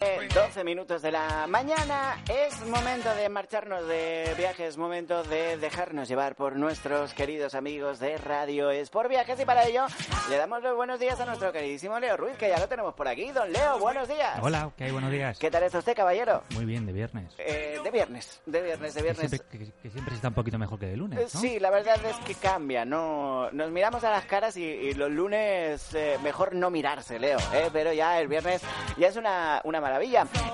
12 minutos de la mañana, es momento de marcharnos de viajes, es momento de dejarnos llevar por nuestros queridos amigos de Radio Es por Viajes y para ello le damos los buenos días a nuestro queridísimo Leo Ruiz, que ya lo tenemos por aquí. Don Leo, buenos días. Hola, ¿qué hay? Buenos días. ¿Qué tal está usted, caballero? Muy bien, de viernes. Eh, de viernes, de viernes, de viernes. Que siempre, que, que siempre está un poquito mejor que de lunes, ¿no? Sí, la verdad es que cambia, no nos miramos a las caras y, y los lunes eh, mejor no mirarse, Leo, ¿eh? pero ya el viernes ya es una, una maravilla.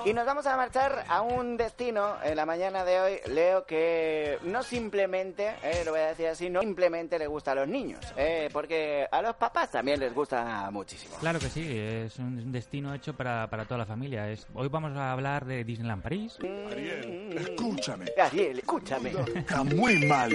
Y nos vamos a marchar a un destino en la mañana de hoy, Leo, que no simplemente, eh, lo voy a decir así, no simplemente le gusta a los niños, eh, porque a los papás también les gusta muchísimo. Claro que sí, es un destino hecho para, para toda la familia. Es, hoy vamos a hablar de Disneyland París. Mm. Escúchame. Ariel, escúchame. Está muy mal.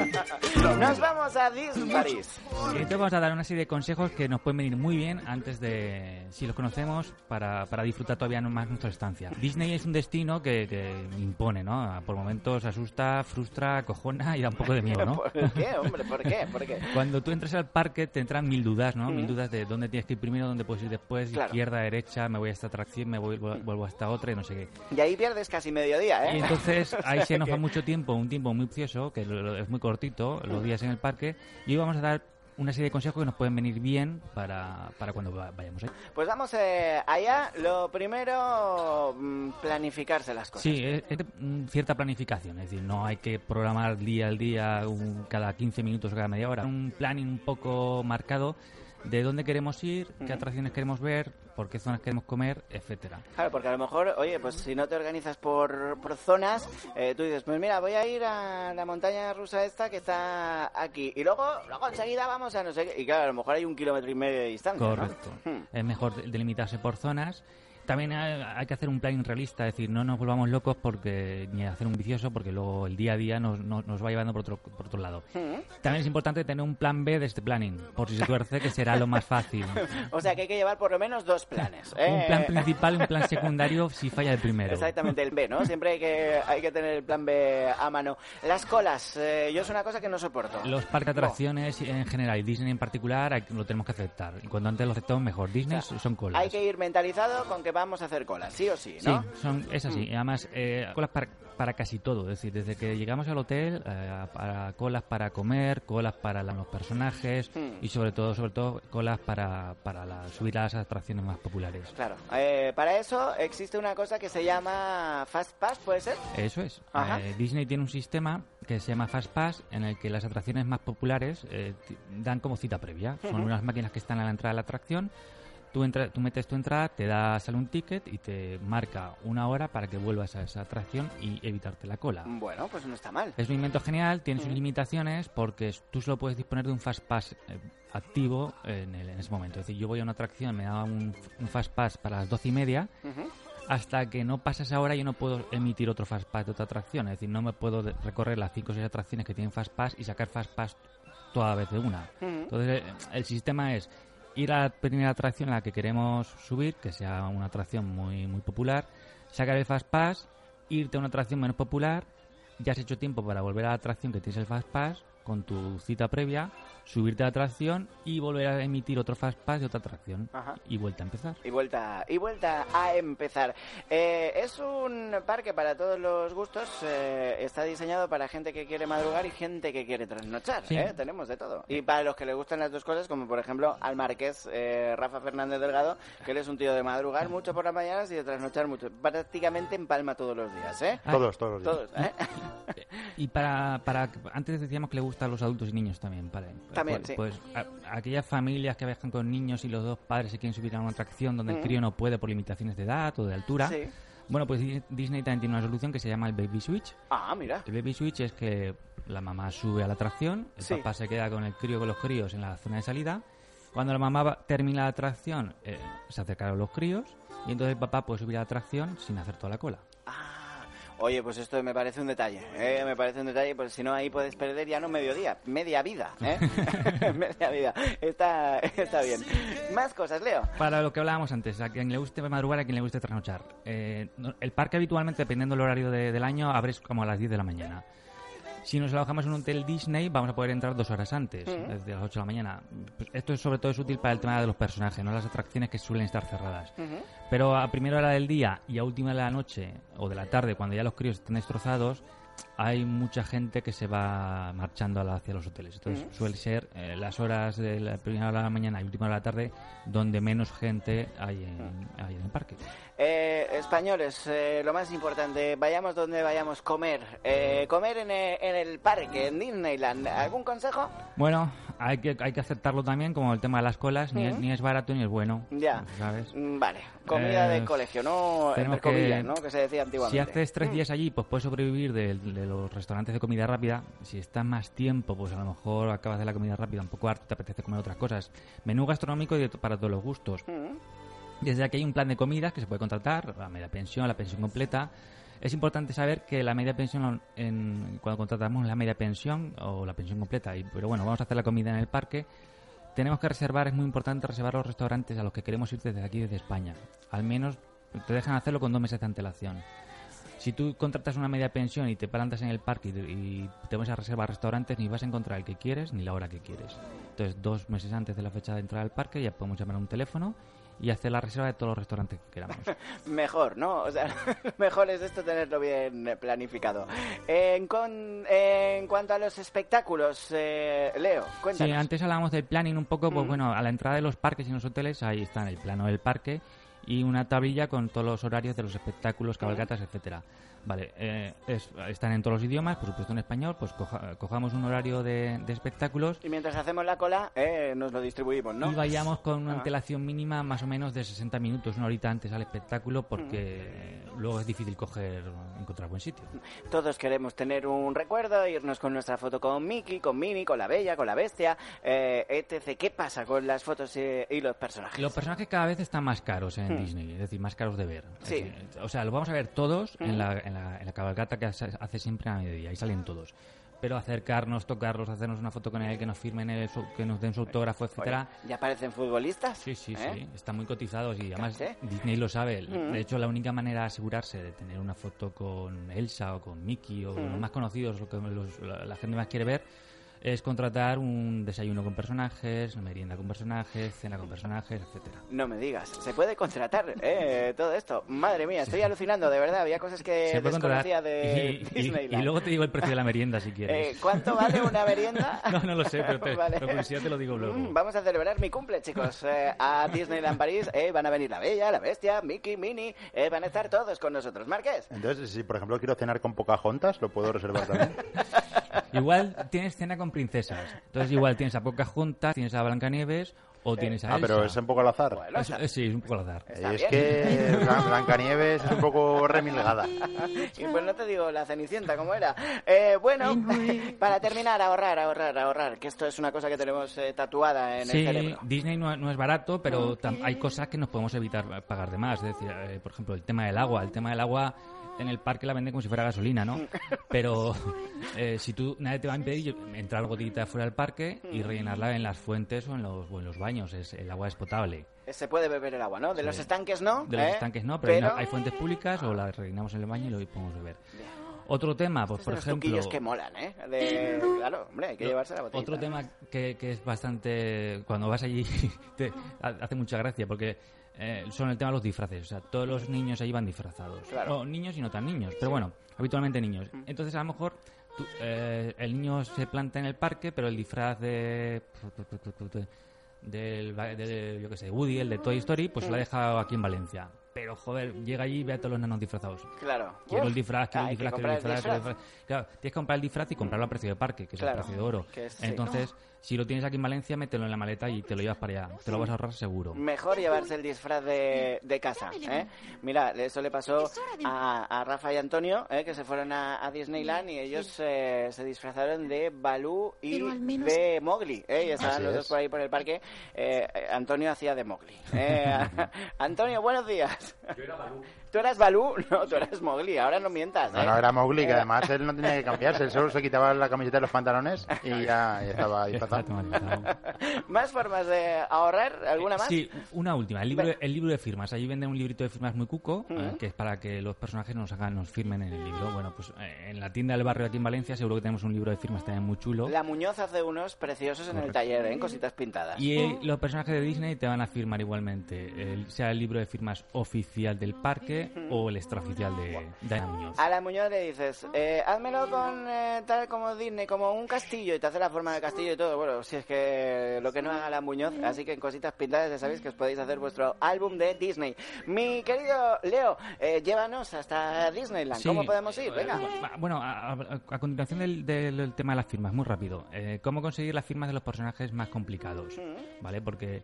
Nos vamos a Disney París. Y entonces vamos a dar una serie de consejos que nos pueden venir muy bien antes de, si los conocemos, para, para disfrutar todavía más nuestra estancia. Disney es un destino que, que impone, ¿no? Por momentos asusta, frustra, cojona y da un poco de miedo, ¿no? ¿Por qué, hombre? ¿Por qué? ¿Por qué? Cuando tú entras al parque te entran mil dudas, ¿no? Mil Ujú. dudas de dónde tienes que ir primero, dónde puedes ir después, Claro. izquierda, derecha, me voy a esta atracción, me voy, vuelvo a esta otra y no sé qué. Y ahí pierdes casi mediodía, ¿eh? Y entonces O ahí se nos va que- mucho tiempo, un tiempo muy precioso, que lo- lo- es muy cortito, los días en el parque, y hoy vamos a dar una serie de consejos que nos pueden venir bien para, para cuando va- vayamos ahí. Pues vamos eh, allá. Lo primero, mm, planificarse las cosas. Sí, es, es mm, cierta planificación, es decir, no hay que programar día al día, un- cada 15 minutos o cada media hora. Un planning un poco marcado de dónde queremos ir, qué atracciones queremos ver, por qué zonas queremos comer, etcétera. Claro, porque a lo mejor, oye, pues si no te organizas por, por zonas, eh, tú dices, pues mira, voy a ir a la montaña rusa esta que está aquí. Y luego, luego enseguida vamos a no sé qué. Y claro, a lo mejor hay un kilómetro y medio de distancia. Correcto. Hmm. Es mejor de- delimitarse por zonas. También hay, que hacer un plan realista, es decir, no nos volvamos locos porque ni hacer un vicioso porque luego el día a día nos, nos, nos va llevando por otro, por otro lado. Hmm. También es importante tener un plan B de este planning, por si se tuerce, que será lo más fácil. O sea que hay que llevar por lo menos dos planes. Un ¿eh? plan principal y un plan secundario si falla el primero. Exactamente, el B, ¿no? Siempre hay que, hay que tener el plan B a mano. Las colas, eh, yo es una cosa que no soporto. Los parques de atracciones en general y Disney en particular lo tenemos que aceptar. Y cuando antes lo aceptamos mejor. Disney son colas. Hay que ir mentalizado con que vamos a hacer colas, sí o sí, ¿no? Sí, son, es así. Mm. Además, eh, colas para, para casi todo. Es decir, desde que llegamos al hotel, eh, para colas para comer, colas para la- los personajes Mm. y sobre todo, sobre todo, colas para, para la- subir a las atracciones más populares. Claro. Eh, para eso existe una cosa que se llama Fast Pass, ¿puede ser? Eso es. Eh, Disney tiene un sistema que se llama Fast Pass en el que las atracciones más populares eh, dan como cita previa. Son unas máquinas que están a la entrada de la atracción. Tú, entra- tú metes tu entrada, te da sale un ticket y te marca una hora para que vuelvas a esa atracción y evitarte la cola. Bueno, pues no está mal. Es un invento genial, tiene sus limitaciones porque tú solo puedes disponer de un Fast Pass eh, activo en, el- en ese momento. Es decir, yo voy a una atracción, me da un, un Fast Pass para las doce y media, hasta que no pasa esa hora yo no puedo emitir otro Fast Pass de otra atracción. Es decir, no me puedo recorrer las 5 o 6 atracciones que tienen Fast Pass y sacar Fast Pass toda vez de una. Entonces, el sistema es a la primera atracción a la que queremos subir, que sea una atracción muy, muy popular, sacar el Fast Pass, irte a una atracción menos popular, ya has hecho tiempo para volver a la atracción que tienes el Fast Pass con tu cita previa, subirte a la atracción y volver a emitir otro Fast Pass de otra atracción Ajá. y vuelta a empezar. Y vuelta, y vuelta a empezar. Eh, es un parque para todos los gustos. eh, está diseñado para gente que quiere madrugar y gente que quiere trasnochar. Sí. ¿eh? Tenemos de todo. Y para los que les gustan las dos cosas, como por ejemplo al marqués eh, Rafa Fernández Delgado, que él es un tío de madrugar mucho por las mañanas y de trasnochar mucho. Prácticamente empalma todos los días, ¿eh? Ah, Todos, todos. los días. Todos, ¿eh? Y para, para antes decíamos que le gusta a los adultos y niños también. Para, También, pues, sí. pues, a- aquellas familias que viajan con niños y los dos padres se quieren subir a una atracción donde Mm. el crío no puede por limitaciones de edad o de altura. Sí. Bueno, pues Di- Disney también tiene una solución que se llama el Baby Switch. Ah, mira. El Baby Switch es que la mamá sube a la atracción, el Sí. papá se queda con el crío con los críos en la zona de salida. Cuando la mamá va- termina la atracción, eh, se acercan los críos y entonces el papá puede subir a la atracción sin hacer toda la cola. Oye, pues esto me parece un detalle, ¿eh? me parece un detalle, pues si no ahí puedes perder ya no medio día, media vida, ¿eh? media vida. Está, está bien. Más cosas, Leo. Para lo que hablábamos antes, a quien le guste madrugar, a quien le guste trasnochar. Eh, el parque habitualmente, dependiendo del horario de- del año, abre como a las 10 de la mañana. Si nos alojamos en un hotel Disney, vamos a poder entrar dos horas antes, desde las 8 de la mañana. Esto es sobre todo es útil para el tema de los personajes, no las atracciones que suelen estar cerradas. Pero a primera hora del día y a última de la noche o de la tarde, cuando ya los críos estén destrozados, hay mucha gente que se va marchando hacia los hoteles. Entonces suele ser eh, las horas de la primera hora de la mañana y última hora de la tarde donde menos gente hay en, hay en el parque. Eh, españoles, eh, lo más importante, vayamos donde vayamos, comer. Eh, comer en, eh, en el parque, en Disneyland. ¿Algún consejo? Bueno, hay que, hay que aceptarlo también, como el tema de las colas, ni, es, ni es barato ni es bueno. Ya. ¿Sabes? Mm, Vale, comida de colegio, no entre tenemos que- comillas, ¿no? Que se decía Si antiguamente. haces tres días allí, pues puedes sobrevivir de, de los restaurantes de comida rápida. Si estás más tiempo, pues a lo mejor acabas de la comida rápida un poco harto, te apetece comer otras cosas. Menú gastronómico y para todos los gustos. Desde aquí hay un plan de comidas que se puede contratar, la media pensión, la pensión completa. Es importante saber que la media pensión, en, cuando contratamos la media pensión o la pensión completa, y, pero bueno, vamos a hacer la comida en el parque, tenemos que reservar, es muy importante reservar los restaurantes a los que queremos ir desde aquí, desde España. Al menos te dejan hacerlo con dos meses de antelación. Si tú contratas una media pensión y te plantas en el parque y, y te vas a reservar restaurantes, ni vas a encontrar el que quieres ni la hora que quieres. Entonces, dos meses antes de la fecha de entrada al parque ya podemos llamar a un teléfono y hacer la reserva de todos los restaurantes que queramos. Mejor, ¿no? O sea, mejor es esto tenerlo bien planificado. En, con- en cuanto a los espectáculos, eh, Leo, Sí, cuéntanos. antes hablábamos del planning un poco, pues bueno, a la entrada de los parques y los hoteles, ahí está en el plano del parque y una tablilla con todos los horarios de los espectáculos, cabalgatas, etcétera. Vale, eh, es- están en todos los idiomas, por supuesto en español, pues coja- cojamos un horario de, de espectáculos Y mientras hacemos la cola, eh, nos lo distribuimos, ¿no? y vayamos con una Ah. antelación mínima más o menos de 60 minutos, una horita antes al espectáculo, porque luego es difícil coger, encontrar buen sitio. Todos queremos tener un recuerdo, irnos con nuestra foto con Mickey, con Minnie, con la Bella, con la Bestia, eh, etc. ¿Qué pasa con las fotos eh, y los personajes? Los personajes cada vez están más caros en Disney, es decir, más caros de ver. Hmm. Sí. Hmm. Decir, o sea, los vamos a ver todos en, la, en, la, en la cabalgata que hace hace siempre a mediodía, ahí salen todos. Pero acercarnos, tocarlos, hacernos una foto con él, que nos firmen, el, que nos den su autógrafo, etcétera. ¿Ya parecen futbolistas? Sí, sí, ¿Eh? sí, están muy cotizados y además. Disney lo sabe. Mm. De hecho, la única manera de asegurarse de tener una foto con Elsa o con Mickey o Mm. los más conocidos, lo que los- la, la gente más quiere ver, es contratar un desayuno con personajes, merienda con personajes, cena con personajes, etcétera. No me digas, se puede contratar eh, todo esto. Madre mía, estoy alucinando, de verdad. Había cosas que Se puede contratar. desconocía de y, y- Disneyland. y luego te digo el precio de la merienda si quieres. Eh, ¿Cuánto vale una merienda? No, no lo sé, pero te- Vale. por curiosidad te lo digo luego. Mm, Vamos a celebrar mi cumple, chicos. Eh, a Disneyland París eh, van a venir la Bella, la Bestia, Mickey, Minnie. eh, van a estar todos con nosotros. Marqués. Entonces, si por ejemplo quiero cenar con Pocahontas, lo puedo reservar también. Igual tienes cena con princesas. Entonces igual tienes a Pocahontas, tienes a Blancanieves o tienes a ah, pero Elsa. es un poco al azar. Bueno, Es- eh, sí, es un poco al azar. Está es bien. que Blan- Blancanieves es un poco remilgada. Y pues no te digo la cenicienta como era. Eh, bueno, para terminar, ahorrar, ahorrar, ahorrar. Que esto es una cosa que tenemos eh, tatuada en Sí, el cerebro. Disney no, no es barato, pero hay cosas que nos podemos evitar pagar de más. Es decir, eh, por ejemplo, el tema del agua. El tema del agua en el parque la venden como si fuera gasolina, ¿no? Pero eh, si tú, nadie te va a impedir entrar gotita fuera del parque y rellenarla en las fuentes o en los, o en los baños. Es, el agua es potable. Eh, Se puede beber el agua, ¿no? De los estanques no. De los ¿eh? estanques no, pero, hay fuentes públicas o las rellenamos en el baño y lo podemos beber. Otro tema, pues Es de por los ejemplo... que molan, ¿eh? De- Claro, hombre, hay que llevarse la botella. Otro tema que, que es bastante. Cuando vas allí, te ha- hace mucha gracia porque eh, son el tema de los disfraces. O sea, todos los niños allí van disfrazados. Claro. No, niños y no tan niños, pero bueno, habitualmente niños. Entonces, a lo mejor tú- eh, el niño se planta en el parque, pero el disfraz de. Del, de, yo qué sé, Woody, el de Toy Story, pues lo ha dejado aquí en Valencia. Pero joder, llega allí y ve a todos los nanos disfrazados. Claro. Quiero Uf, el disfraz, quiero hay el que disfraz, quiero el disfraz, quiero el disfraz. Claro, tienes que comprar el disfraz y comprarlo a precio de parque, que es el precio de oro. que es- sí. Si lo tienes aquí en Valencia, mételo en la maleta y te lo llevas para allá. Te lo vas a ahorrar seguro. Mejor llevarse el disfraz de, de casa. ¿eh? Mira, eso le pasó a, a Rafa y Antonio, ¿eh? que se fueron a, a Disneyland y ellos eh, se disfrazaron de Balú y menos- de Mowgli. ¿eh? Y estaban Así los es. dos por ahí por el parque. Eh, eh, Antonio hacía de Mowgli. ¿eh? Antonio, buenos días. Yo era Balú. ¿Tú eras Balú? No, tú eras Mowgli, ahora no mientas, ¿eh? No, no, era Mowgli, que además él no tenía que cambiarse, él solo se quitaba la camiseta y los pantalones y ya, ya estaba disfrazado. ¿Más formas de ahorrar? ¿Alguna más? Sí, una última. El libro, el libro de firmas. Allí venden un librito de firmas muy cuco, Ujú. eh, que es para que los personajes nos hagan, nos firmen en el libro. Bueno, pues eh, en la tienda del barrio aquí en Valencia seguro que tenemos un libro de firmas también muy chulo. La Muñoz hace unos preciosos en el taller, ¿eh? En cositas pintadas. Y eh, los personajes de Disney te van a firmar igualmente, el- sea el libro de firmas oficial del parque o el extraoficial de Diana Muñoz. A la Muñoz le dices, eh, házmelo con eh, tal como Disney, como un castillo, y te hace la forma de castillo y todo. Bueno, si es que lo que no haga la Muñoz, así que en cositas pintadas ya sabéis que os podéis hacer vuestro álbum de Disney. Mi querido Leo, eh, llévanos hasta Disneyland. Sí. ¿Cómo podemos ir? Venga. Va, Bueno, a, continuación del, del- del tema de las firmas, muy rápido. Eh, ¿Cómo conseguir las firmas de los personajes más complicados? ¿Vale? Porque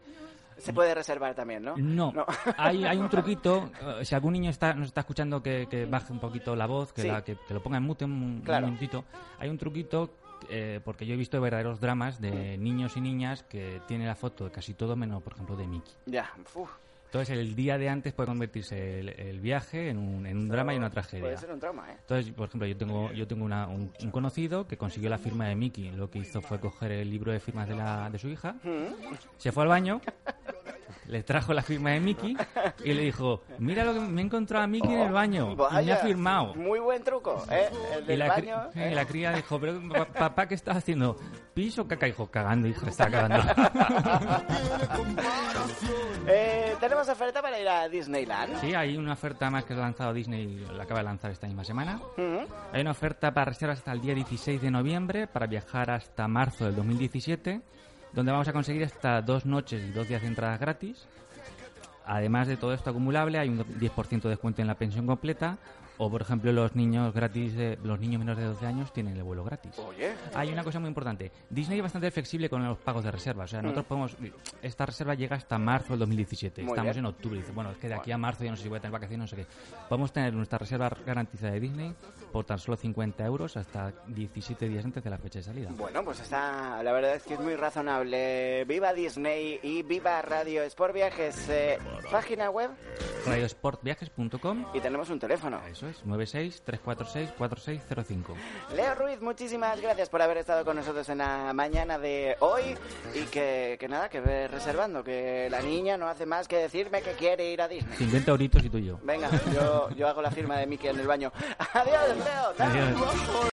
Se puede reservar también, ¿no? No, Hay, hay un truquito. eh, si algún niño está, nos está escuchando, que, que baje un poquito la voz, que, Sí. la- que, que lo ponga en mute un, un Claro. momentito. Hay un truquito, eh, porque yo he visto verdaderos dramas de niños y niñas que tienen la foto de casi todo menos, por ejemplo, de Mickey. Ya, uf. Entonces, el día de antes puede convertirse el, el viaje en un, en un drama y una tragedia. Puede ser un trauma, ¿eh? Entonces, por ejemplo, yo tengo, yo tengo una- un, un conocido que consiguió la firma de Mickey. Lo que hizo fue coger el libro de firmas de, la, de su hija, se fue al baño, le trajo la firma de Mickey y le dijo, mira lo que me he encontrado a Mickey en el baño y me ha Vaya, firmado. Muy buen truco, ¿eh? El Y del la, cri- baño. y ¿eh? la cría dijo, pero pa- papá, ¿qué estás haciendo? ¿Pis o caca? Dijo, cagando, hijo, está cagando. Eh, tenemos oferta para ir a Disneyland. Sí, hay una oferta más que ha lanzado Disney, la acaba de lanzar esta misma semana. Ujú. Hay una oferta para reservas hasta el día 16 de noviembre para viajar hasta marzo del 2017, donde vamos a conseguir hasta dos noches y dos días de entradas gratis. Además de todo esto acumulable, hay un 10% de descuento en la pensión completa. O, por ejemplo, los niños gratis de, los niños menores de 12 años tienen el vuelo gratis. Oye. Hay una cosa muy importante. Disney es bastante flexible con los pagos de reserva. O sea, nosotros podemos... Esta reserva llega hasta marzo del 2017. Muy Estamos bien. en octubre. Dice, bueno, es que de aquí a marzo ya no sé si voy a tener vacaciones, no sé qué. Podemos tener nuestra reserva garantizada de Disney por tan solo 50 euros hasta 17 días antes de la fecha de salida. Bueno, pues está, la verdad es que es muy razonable. Viva Disney y viva Radio Sport Viajes. eh, página web Radiosportviajes.com y tenemos un teléfono. Eso es, 96-346-4605. Leo Ruiz, muchísimas gracias por haber estado con nosotros en la mañana de hoy y que, que nada, que ve reservando, que la niña no hace más que decirme que quiere ir a Disney. 50 euritos y tú y yo. Venga, yo, yo hago la firma de Mickey en el baño. Adiós, Leo. Adiós.